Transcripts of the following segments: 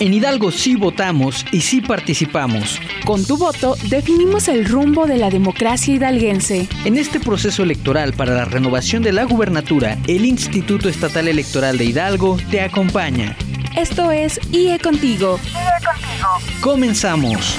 En Hidalgo sí votamos y sí participamos. Con tu voto definimos el rumbo de la democracia hidalguense. En este proceso electoral para la renovación de la gubernatura, el Instituto Estatal Electoral de Hidalgo te acompaña. Esto es IE Contigo. IE Contigo. Comenzamos.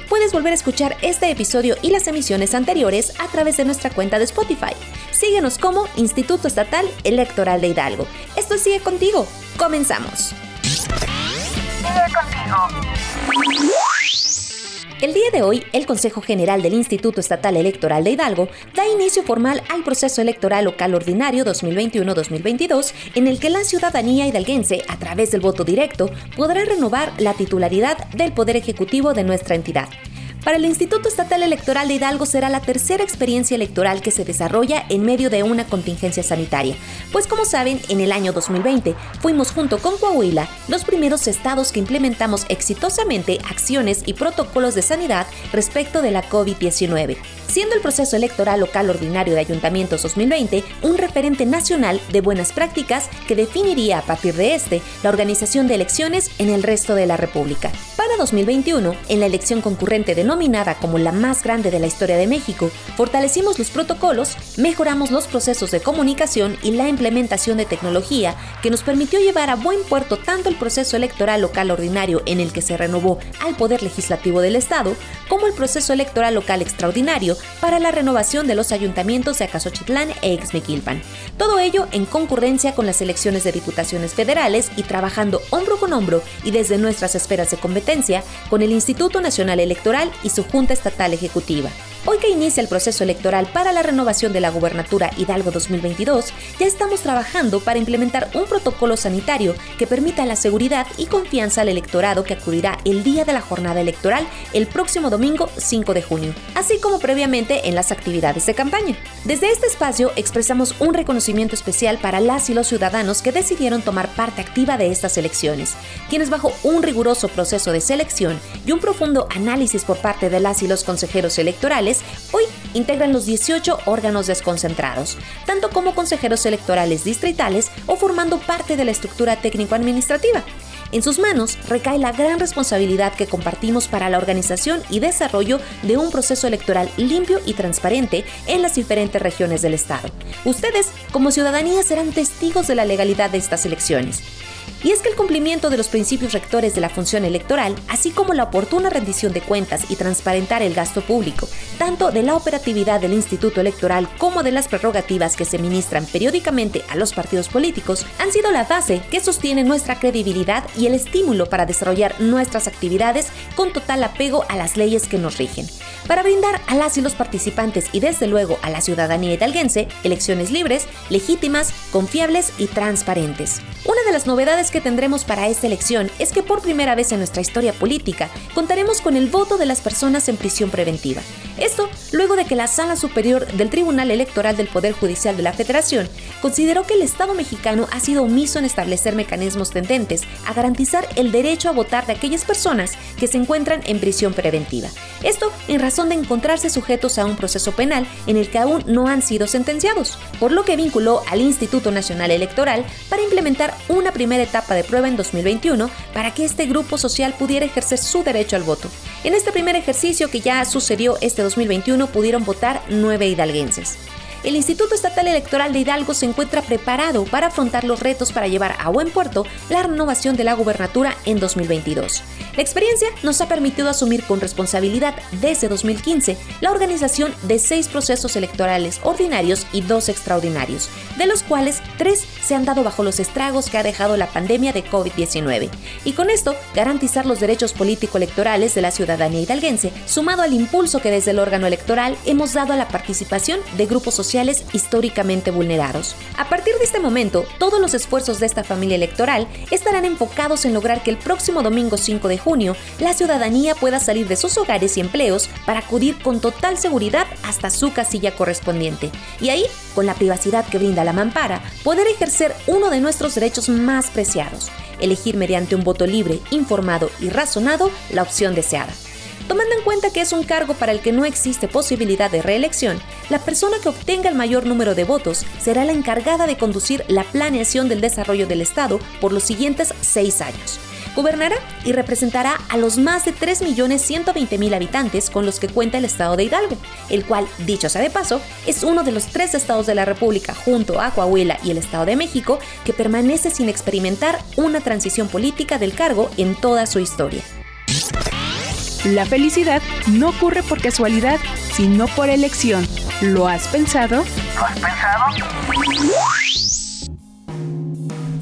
puedes volver a escuchar este episodio y las emisiones anteriores a través de nuestra cuenta de Spotify. Síguenos como Instituto Estatal Electoral de Hidalgo. Esto sigue contigo. Comenzamos. Sigue contigo. El día de hoy, el Consejo General del Instituto Estatal Electoral de Hidalgo da inicio formal al proceso electoral local ordinario 2021-2022, en el que la ciudadanía hidalguense, a través del voto directo, podrá renovar la titularidad del Poder Ejecutivo de nuestra entidad. Para el Instituto Estatal Electoral de Hidalgo será la tercera experiencia electoral que se desarrolla en medio de una contingencia sanitaria, pues como saben, en el año 2020 fuimos junto con Coahuila los primeros estados que implementamos exitosamente acciones y protocolos de sanidad respecto de la COVID-19 siendo el proceso electoral local ordinario de ayuntamientos 2020 un referente nacional de buenas prácticas que definiría a partir de este la organización de elecciones en el resto de la República. Para 2021, en la elección concurrente denominada como la más grande de la historia de México, fortalecimos los protocolos, mejoramos los procesos de comunicación y la implementación de tecnología que nos permitió llevar a buen puerto tanto el proceso electoral local ordinario en el que se renovó al Poder Legislativo del Estado, como el proceso electoral local extraordinario para la renovación de los ayuntamientos de Acasochitlán e Exmequilpan. Todo ello en concurrencia con las elecciones de diputaciones federales y trabajando hombro con hombro y desde nuestras esferas de competencia con el Instituto Nacional Electoral y su Junta Estatal Ejecutiva. Hoy que inicia el proceso electoral para la renovación de la gubernatura Hidalgo 2022, ya estamos trabajando para implementar un protocolo sanitario que permita la seguridad y confianza al electorado que acudirá el día de la jornada electoral el próximo domingo 5 de junio, así como previamente en las actividades de campaña. Desde este espacio expresamos un reconocimiento especial para las y los ciudadanos que decidieron tomar parte activa de estas elecciones, quienes bajo un riguroso proceso de selección y un profundo análisis por parte de las y los consejeros electorales hoy integran los 18 órganos desconcentrados, tanto como consejeros electorales distritales o formando parte de la estructura técnico-administrativa. En sus manos recae la gran responsabilidad que compartimos para la organización y desarrollo de un proceso electoral limpio y transparente en las diferentes regiones del Estado. Ustedes, como ciudadanía, serán testigos de la legalidad de estas elecciones. Y es que el cumplimiento de los principios rectores de la función electoral, así como la oportuna rendición de cuentas y transparentar el gasto público, tanto de la operatividad del Instituto Electoral como de las prerrogativas que se ministran periódicamente a los partidos políticos, han sido la base que sostiene nuestra credibilidad y el estímulo para desarrollar nuestras actividades con total apego a las leyes que nos rigen para brindar a las y los participantes y desde luego a la ciudadanía hidalguense elecciones libres, legítimas, confiables y transparentes. Una de las novedades que tendremos para esta elección es que por primera vez en nuestra historia política contaremos con el voto de las personas en prisión preventiva. Esto luego de que la Sala Superior del Tribunal Electoral del Poder Judicial de la Federación consideró que el Estado mexicano ha sido omiso en establecer mecanismos tendentes a garantizar el derecho a votar de aquellas personas que se encuentran en prisión preventiva. Esto en razón de encontrarse sujetos a un proceso penal en el que aún no han sido sentenciados, por lo que vinculó al Instituto Nacional Electoral para implementar una primera etapa de prueba en 2021 para que este grupo social pudiera ejercer su derecho al voto. En este primer ejercicio que ya sucedió este 2021 pudieron votar nueve hidalguenses el Instituto Estatal Electoral de Hidalgo se encuentra preparado para afrontar los retos para llevar a buen puerto la renovación de la gubernatura en 2022. La experiencia nos ha permitido asumir con responsabilidad desde 2015 la organización de seis procesos electorales ordinarios y dos extraordinarios, de los cuales tres se han dado bajo los estragos que ha dejado la pandemia de COVID-19. Y con esto, garantizar los derechos político-electorales de la ciudadanía hidalguense, sumado al impulso que desde el órgano electoral hemos dado a la participación de grupos sociales sociales históricamente vulnerados. A partir de este momento, todos los esfuerzos de esta familia electoral estarán enfocados en lograr que el próximo domingo 5 de junio la ciudadanía pueda salir de sus hogares y empleos para acudir con total seguridad hasta su casilla correspondiente. Y ahí, con la privacidad que brinda la mampara, poder ejercer uno de nuestros derechos más preciados, elegir mediante un voto libre, informado y razonado la opción deseada. Tomando en cuenta que es un cargo para el que no existe posibilidad de reelección, la persona que obtenga el mayor número de votos será la encargada de conducir la planeación del desarrollo del Estado por los siguientes seis años. Gobernará y representará a los más de 3.120.000 habitantes con los que cuenta el estado de Hidalgo, el cual, dicho sea de paso, es uno de los tres estados de la República, junto a Coahuila y el Estado de México, que permanece sin experimentar una transición política del cargo en toda su historia. La felicidad no ocurre por casualidad, sino por elección. ¿Lo has pensado? ¿Lo has pensado?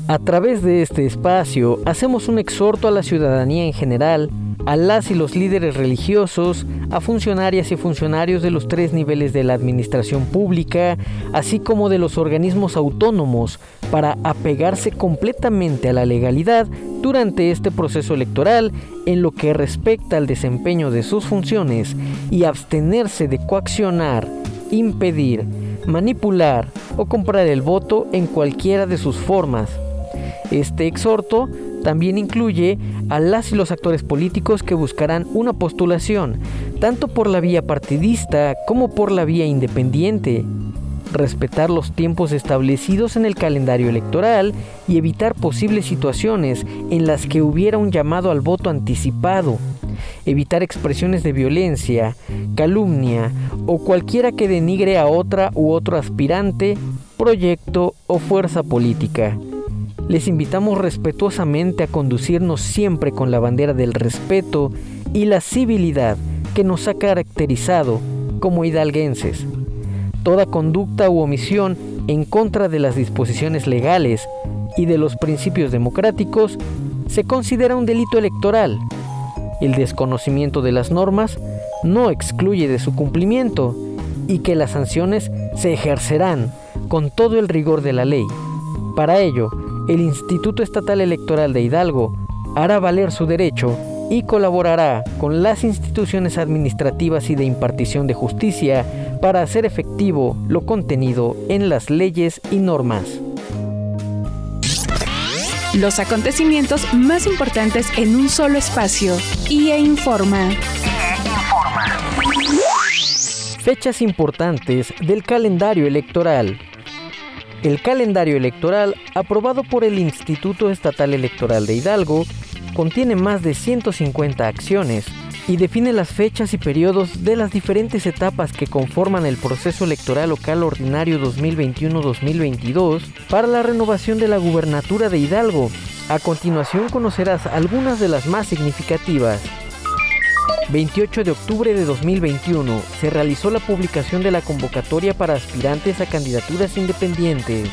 A través de este espacio hacemos un exhorto a la ciudadanía en general, a las y los líderes religiosos, a funcionarias y funcionarios de los tres niveles de la administración pública, así como de los organismos autónomos, para apegarse completamente a la legalidad durante este proceso electoral en lo que respecta al desempeño de sus funciones y abstenerse de coaccionar, impedir, manipular o comprar el voto en cualquiera de sus formas. Este exhorto también incluye a las y los actores políticos que buscarán una postulación, tanto por la vía partidista como por la vía independiente, respetar los tiempos establecidos en el calendario electoral y evitar posibles situaciones en las que hubiera un llamado al voto anticipado, evitar expresiones de violencia, calumnia o cualquiera que denigre a otra u otro aspirante, proyecto o fuerza política. Les invitamos respetuosamente a conducirnos siempre con la bandera del respeto y la civilidad que nos ha caracterizado como hidalguenses toda conducta u omisión en contra de las disposiciones legales y de los principios democráticos se considera un delito electoral. El desconocimiento de las normas no excluye de su cumplimiento y que las sanciones se ejercerán con todo el rigor de la ley. Para ello, el Instituto Estatal Electoral de Hidalgo hará valer su derecho y colaborará con las instituciones administrativas y de impartición de justicia para hacer efectivo lo contenido en las leyes y normas. Los acontecimientos más importantes en un solo espacio. IE Informa. Fechas importantes del calendario electoral. El calendario electoral aprobado por el Instituto Estatal Electoral de Hidalgo contiene más de 150 acciones y define las fechas y periodos de las diferentes etapas que conforman el proceso electoral local ordinario 2021-2022 para la renovación de la gubernatura de Hidalgo. A continuación conocerás algunas de las más significativas. 28 de octubre de 2021 se realizó la publicación de la convocatoria para aspirantes a candidaturas independientes.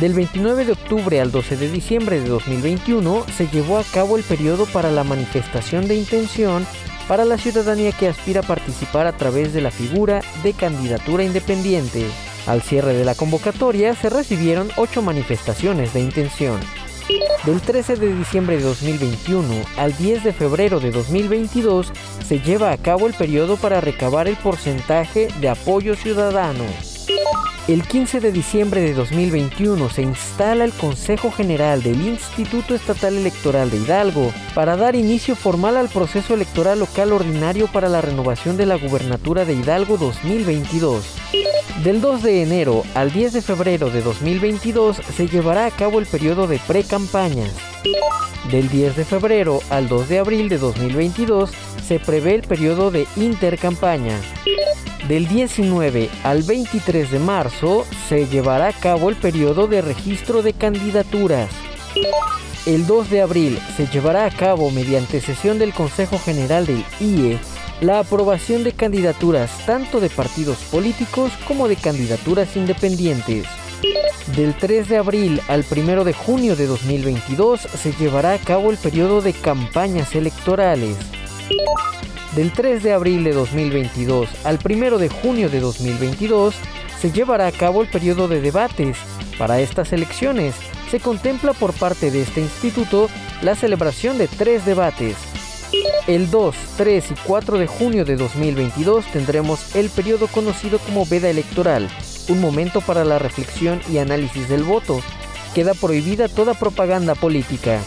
Del 29 de octubre al 12 de diciembre de 2021 se llevó a cabo el periodo para la manifestación de intención para la ciudadanía que aspira a participar a través de la figura de candidatura independiente. Al cierre de la convocatoria se recibieron ocho manifestaciones de intención. Del 13 de diciembre de 2021 al 10 de febrero de 2022 se lleva a cabo el periodo para recabar el porcentaje de apoyo ciudadano. El 15 de diciembre de 2021 se instala el Consejo General del Instituto Estatal Electoral de Hidalgo para dar inicio formal al proceso electoral local ordinario para la renovación de la gubernatura de Hidalgo 2022. Del 2 de enero al 10 de febrero de 2022 se llevará a cabo el periodo de pre-campaña. Del 10 de febrero al 2 de abril de 2022 se prevé el periodo de intercampaña. Del 19 al 23 de marzo se llevará a cabo el periodo de registro de candidaturas. El 2 de abril se llevará a cabo mediante sesión del Consejo General del IE la aprobación de candidaturas tanto de partidos políticos como de candidaturas independientes. Del 3 de abril al 1 de junio de 2022 se llevará a cabo el periodo de campañas electorales. Del 3 de abril de 2022 al 1 de junio de 2022 se llevará a cabo el periodo de debates. Para estas elecciones se contempla por parte de este instituto la celebración de tres debates. El 2, 3 y 4 de junio de 2022 tendremos el periodo conocido como veda electoral, un momento para la reflexión y análisis del voto. Queda prohibida toda propaganda política.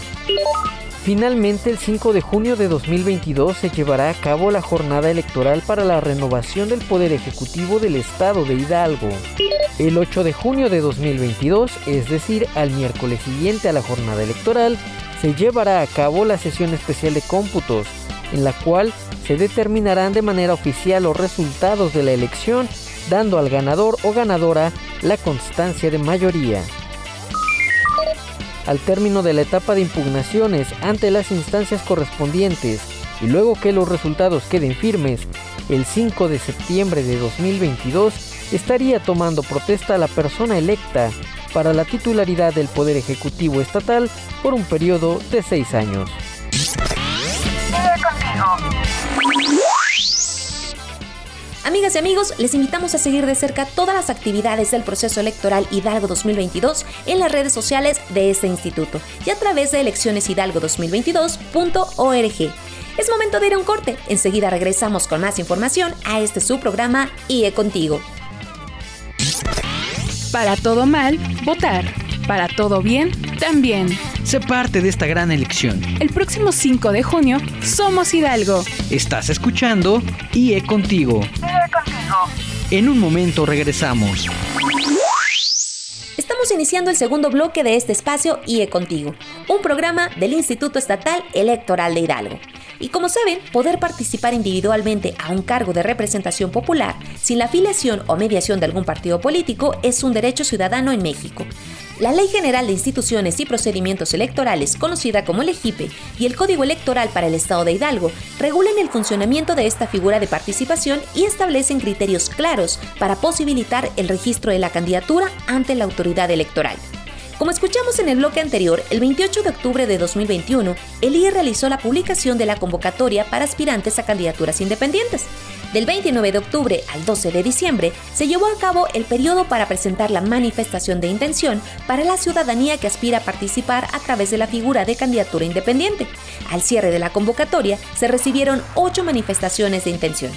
Finalmente, el 5 de junio de 2022 se llevará a cabo la jornada electoral para la renovación del Poder Ejecutivo del Estado de Hidalgo. El 8 de junio de 2022, es decir, al miércoles siguiente a la jornada electoral, se llevará a cabo la sesión especial de cómputos, en la cual se determinarán de manera oficial los resultados de la elección, dando al ganador o ganadora la constancia de mayoría al término de la etapa de impugnaciones ante las instancias correspondientes y luego que los resultados queden firmes, el 5 de septiembre de 2022 estaría tomando protesta la persona electa para la titularidad del Poder Ejecutivo Estatal por un periodo de seis años. Amigas y amigos, les invitamos a seguir de cerca todas las actividades del proceso electoral Hidalgo 2022 en las redes sociales de este instituto y a través de eleccioneshidalgo2022.org. Es momento de ir a un corte. Enseguida regresamos con más información a este su programa IE Contigo. Para todo mal, votar. Para todo bien, también. Sé parte de esta gran elección. El próximo 5 de junio, somos Hidalgo. Estás escuchando IE Contigo. IE Contigo. En un momento regresamos. Estamos iniciando el segundo bloque de este espacio IE Contigo, un programa del Instituto Estatal Electoral de Hidalgo. Y como saben, poder participar individualmente a un cargo de representación popular sin la afiliación o mediación de algún partido político es un derecho ciudadano en México. La Ley General de Instituciones y Procedimientos Electorales, conocida como LEGIPE, y el Código Electoral para el Estado de Hidalgo regulan el funcionamiento de esta figura de participación y establecen criterios claros para posibilitar el registro de la candidatura ante la autoridad electoral. Como escuchamos en el bloque anterior, el 28 de octubre de 2021, el IE realizó la publicación de la convocatoria para aspirantes a candidaturas independientes. Del 29 de octubre al 12 de diciembre se llevó a cabo el periodo para presentar la manifestación de intención para la ciudadanía que aspira a participar a través de la figura de candidatura independiente. Al cierre de la convocatoria se recibieron ocho manifestaciones de intención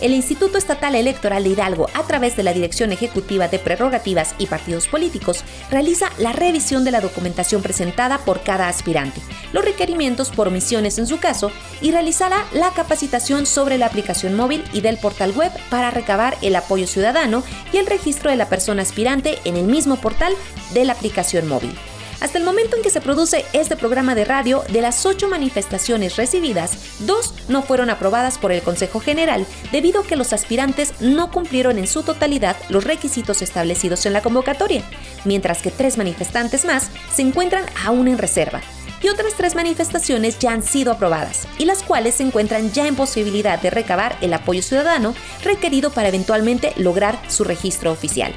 el Instituto Estatal Electoral de Hidalgo, a través de la Dirección Ejecutiva de Prerrogativas y Partidos Políticos, realiza la revisión de la documentación presentada por cada aspirante, los requerimientos por omisiones en su caso, y realizará la capacitación sobre la aplicación móvil y del portal web para recabar el apoyo ciudadano y el registro de la persona aspirante en el mismo portal de la aplicación móvil. Hasta el momento en que se produce este programa de radio, de las ocho manifestaciones recibidas, dos no fueron aprobadas por el Consejo General debido a que los aspirantes no cumplieron en su totalidad los requisitos establecidos en la convocatoria, mientras que tres manifestantes más se encuentran aún en reserva y otras tres manifestaciones ya han sido aprobadas y las cuales se encuentran ya en posibilidad de recabar el apoyo ciudadano requerido para eventualmente lograr su registro oficial.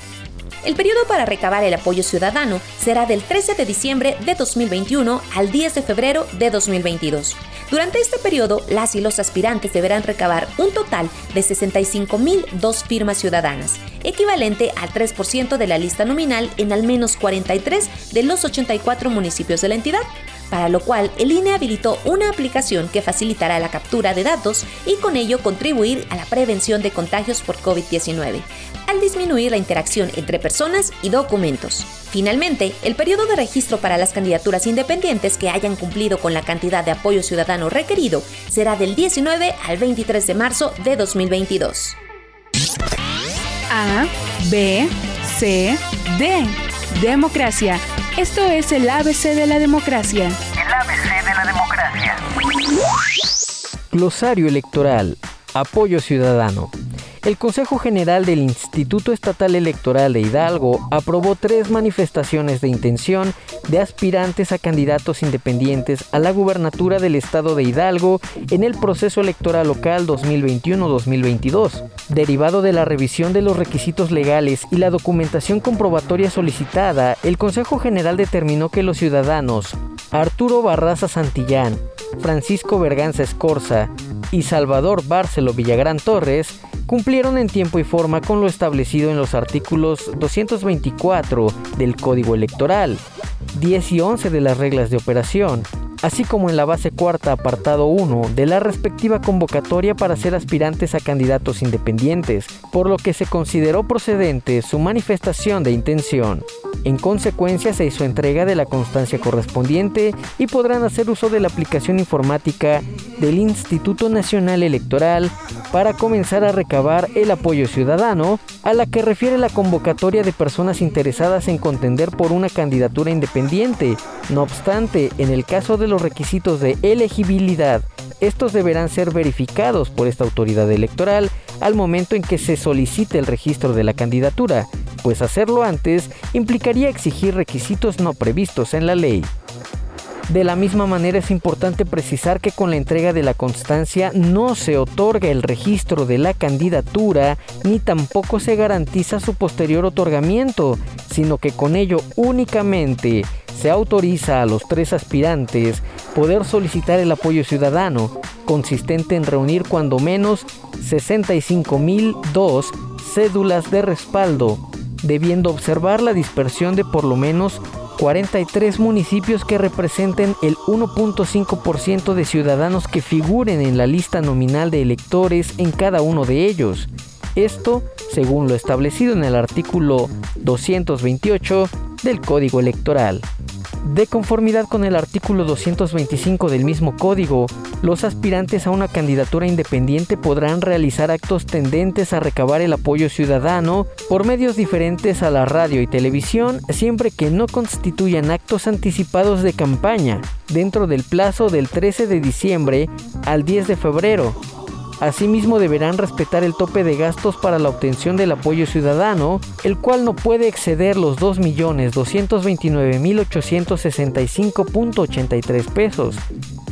El periodo para recabar el apoyo ciudadano será del 13 de diciembre de 2021 al 10 de febrero de 2022. Durante este periodo, las y los aspirantes deberán recabar un total de 65.002 firmas ciudadanas, equivalente al 3% de la lista nominal en al menos 43 de los 84 municipios de la entidad, para lo cual el INE habilitó una aplicación que facilitará la captura de datos y con ello contribuir a la prevención de contagios por COVID-19, al disminuir la interacción entre personas y documentos. Finalmente, el periodo de registro para las candidaturas independientes que hayan cumplido con la cantidad de apoyo ciudadano requerido será del 19 al 23 de marzo de 2022. A, B, C, D. Democracia. Esto es el ABC de la democracia. El ABC de la democracia. Glosario electoral. Apoyo ciudadano. El Consejo General del Instituto Estatal Electoral de Hidalgo aprobó tres manifestaciones de intención de aspirantes a candidatos independientes a la gubernatura del estado de Hidalgo en el proceso electoral local 2021-2022. Derivado de la revisión de los requisitos legales y la documentación comprobatoria solicitada, el Consejo General determinó que los ciudadanos Arturo Barraza Santillán, Francisco Berganza Escorza y Salvador Bárcelo Villagrán Torres cumplieron en tiempo y forma con lo establecido en los artículos 224 del Código Electoral, 10 y 11 de las reglas de operación, así como en la base cuarta apartado 1 de la respectiva convocatoria para ser aspirantes a candidatos independientes, por lo que se consideró procedente su manifestación de intención. En consecuencia se hizo entrega de la constancia correspondiente y podrán hacer uso de la aplicación informática del Instituto Nacional Electoral para comenzar a recabar el apoyo ciudadano a la que refiere la convocatoria de personas interesadas en contender por una candidatura independiente. No obstante, en el caso de los requisitos de elegibilidad, estos deberán ser verificados por esta autoridad electoral al momento en que se solicite el registro de la candidatura, pues hacerlo antes implicaría exigir requisitos no previstos en la ley. De la misma manera es importante precisar que con la entrega de la constancia no se otorga el registro de la candidatura ni tampoco se garantiza su posterior otorgamiento, sino que con ello únicamente se autoriza a los tres aspirantes poder solicitar el apoyo ciudadano, consistente en reunir cuando menos 65.002 cédulas de respaldo, debiendo observar la dispersión de por lo menos 43 municipios que representen el 1.5% de ciudadanos que figuren en la lista nominal de electores en cada uno de ellos. Esto según lo establecido en el artículo 228 del Código Electoral. De conformidad con el artículo 225 del mismo código, los aspirantes a una candidatura independiente podrán realizar actos tendentes a recabar el apoyo ciudadano por medios diferentes a la radio y televisión, siempre que no constituyan actos anticipados de campaña, dentro del plazo del 13 de diciembre al 10 de febrero, Asimismo deberán respetar el tope de gastos para la obtención del apoyo ciudadano, el cual no puede exceder los 2.229.865.83 pesos,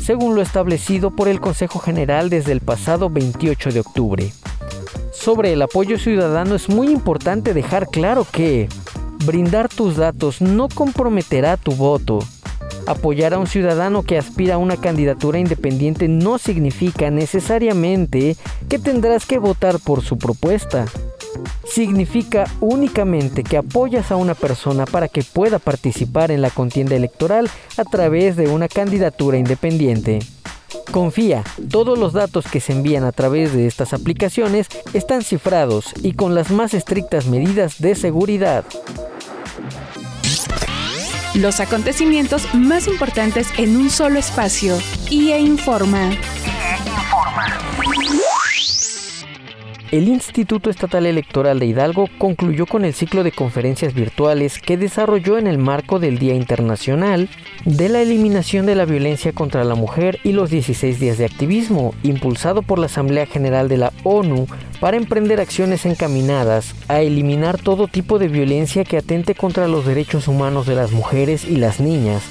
según lo establecido por el Consejo General desde el pasado 28 de octubre. Sobre el apoyo ciudadano es muy importante dejar claro que brindar tus datos no comprometerá tu voto, Apoyar a un ciudadano que aspira a una candidatura independiente no significa necesariamente que tendrás que votar por su propuesta. Significa únicamente que apoyas a una persona para que pueda participar en la contienda electoral a través de una candidatura independiente. Confía, todos los datos que se envían a través de estas aplicaciones están cifrados y con las más estrictas medidas de seguridad los acontecimientos más importantes en un solo espacio. IE Informa. El Instituto Estatal Electoral de Hidalgo concluyó con el ciclo de conferencias virtuales que desarrolló en el marco del Día Internacional de la Eliminación de la Violencia contra la Mujer y los 16 días de activismo, impulsado por la Asamblea General de la ONU para emprender acciones encaminadas a eliminar todo tipo de violencia que atente contra los derechos humanos de las mujeres y las niñas.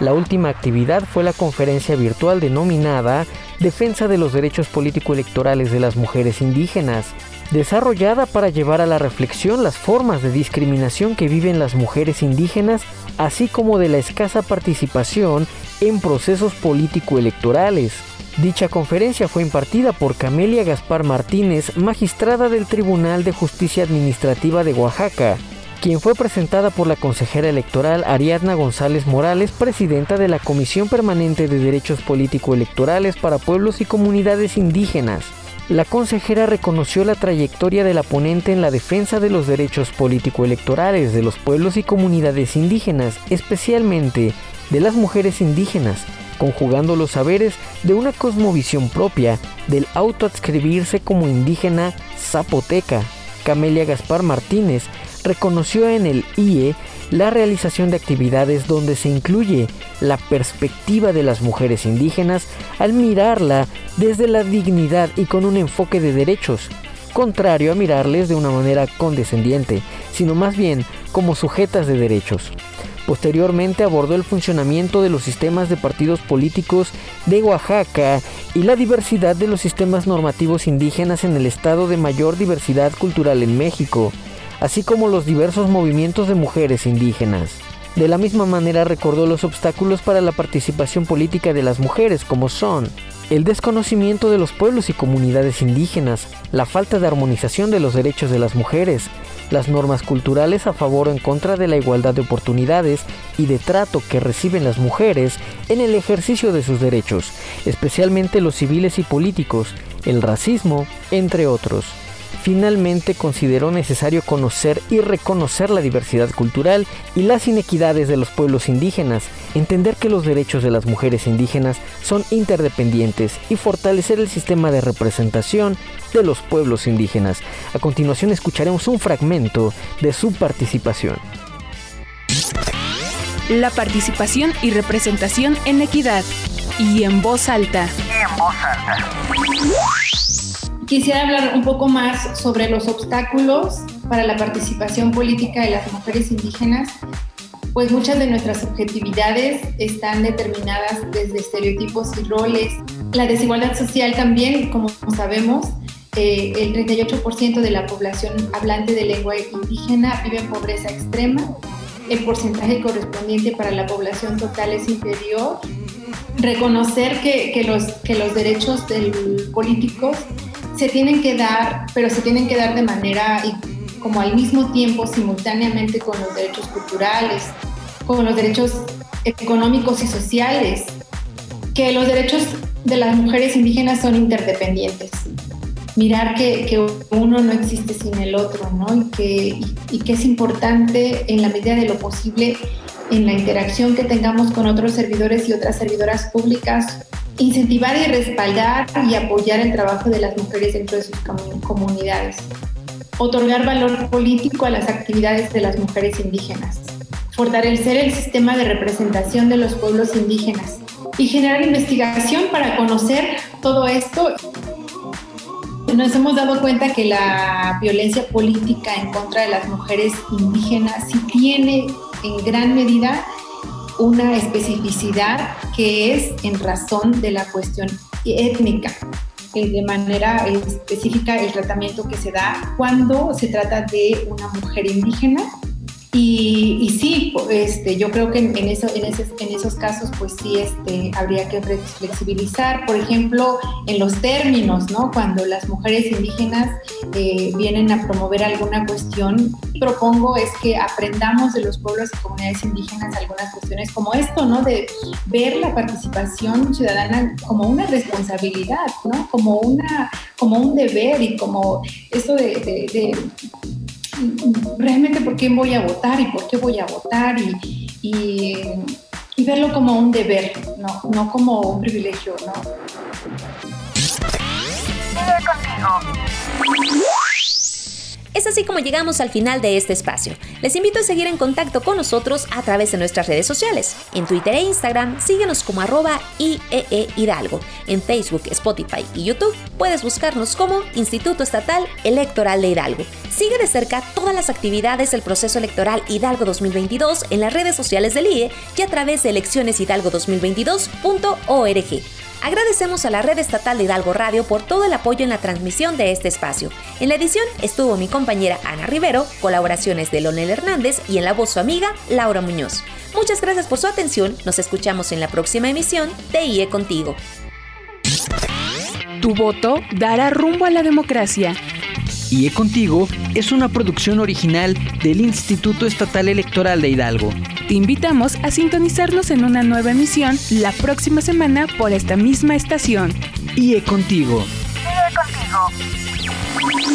La última actividad fue la conferencia virtual denominada Defensa de los Derechos Político-Electorales de las Mujeres Indígenas, desarrollada para llevar a la reflexión las formas de discriminación que viven las mujeres indígenas, así como de la escasa participación en procesos político-electorales. Dicha conferencia fue impartida por Camelia Gaspar Martínez, magistrada del Tribunal de Justicia Administrativa de Oaxaca, quien fue presentada por la consejera electoral Ariadna González Morales, presidenta de la Comisión Permanente de Derechos Político-Electorales para Pueblos y Comunidades Indígenas. La consejera reconoció la trayectoria de la ponente en la defensa de los derechos político-electorales de los pueblos y comunidades indígenas, especialmente de las mujeres indígenas, conjugando los saberes de una cosmovisión propia del autoadscribirse como indígena zapoteca. Camelia Gaspar Martínez reconoció en el IE la realización de actividades donde se incluye la perspectiva de las mujeres indígenas al mirarla desde la dignidad y con un enfoque de derechos, contrario a mirarles de una manera condescendiente, sino más bien como sujetas de derechos. Posteriormente abordó el funcionamiento de los sistemas de partidos políticos de Oaxaca y la diversidad de los sistemas normativos indígenas en el estado de mayor diversidad cultural en México así como los diversos movimientos de mujeres indígenas. De la misma manera recordó los obstáculos para la participación política de las mujeres como son el desconocimiento de los pueblos y comunidades indígenas, la falta de armonización de los derechos de las mujeres, las normas culturales a favor o en contra de la igualdad de oportunidades y de trato que reciben las mujeres en el ejercicio de sus derechos, especialmente los civiles y políticos, el racismo, entre otros. Finalmente consideró necesario conocer y reconocer la diversidad cultural y las inequidades de los pueblos indígenas, entender que los derechos de las mujeres indígenas son interdependientes y fortalecer el sistema de representación de los pueblos indígenas. A continuación escucharemos un fragmento de su participación. La participación y representación en equidad y en voz alta. Y en voz alta. Quisiera hablar un poco más sobre los obstáculos para la participación política de las mujeres indígenas, pues muchas de nuestras subjetividades están determinadas desde estereotipos y roles. La desigualdad social también, como sabemos, eh, el 38% de la población hablante de lengua indígena vive en pobreza extrema. El porcentaje correspondiente para la población total es inferior. Reconocer que, que los, que los derechos del, políticos se tienen que dar, pero se tienen que dar de manera y como al mismo tiempo, simultáneamente con los derechos culturales, con los derechos económicos y sociales, que los derechos de las mujeres indígenas son interdependientes. Mirar que, que uno no existe sin el otro, ¿no? Y que, y que es importante en la medida de lo posible en la interacción que tengamos con otros servidores y otras servidoras públicas incentivar y respaldar y apoyar el trabajo de las mujeres dentro de sus comunidades, otorgar valor político a las actividades de las mujeres indígenas, fortalecer el sistema de representación de los pueblos indígenas. Y generar investigación para conocer todo esto. Nos hemos dado cuenta que la violencia política en contra de las mujeres indígenas sí tiene en gran medida una especificidad que es en razón de la cuestión étnica, de manera específica el tratamiento que se da cuando se trata de una mujer indígena y, sí, este, yo creo que en, eso, en, en, esos casos, pues sí, este, habría que flexibilizar, por ejemplo, en los términos, ¿no? Cuando las mujeres indígenas eh, vienen a promover alguna cuestión, propongo es que aprendamos de los pueblos y comunidades indígenas algunas cuestiones como esto, ¿no? De ver la participación ciudadana como una responsabilidad, ¿no? Como, una, como un deber y como esto de realmente por quién voy a votar y por qué voy a votar y, verlo como un deber, no, no como un privilegio, ¿no? Es así como llegamos al final de este espacio. Les invito a seguir en contacto con nosotros a través de nuestras redes sociales. En Twitter e Instagram, síguenos como arroba IEE Hidalgo. En Facebook, Spotify y YouTube puedes buscarnos como Instituto Estatal Electoral de Hidalgo. Sigue de cerca todas las actividades del proceso electoral Hidalgo 2022 en las redes sociales del IE y a través de eleccioneshidalgo2022.org. Agradecemos a la red estatal de Hidalgo Radio por todo el apoyo en la transmisión de este espacio. En la edición estuvo mi compañera Ana Rivero, colaboraciones de Lonel Hernández y en la voz su amiga Laura Muñoz. Muchas gracias por su atención, nos escuchamos en la próxima emisión de IE Contigo. Tu voto dará rumbo a la democracia. IE Contigo es una producción original del Instituto Estatal Electoral de Hidalgo. Te invitamos a sintonizarnos en una nueva emisión la próxima semana por esta misma estación. IE Contigo. IE Contigo.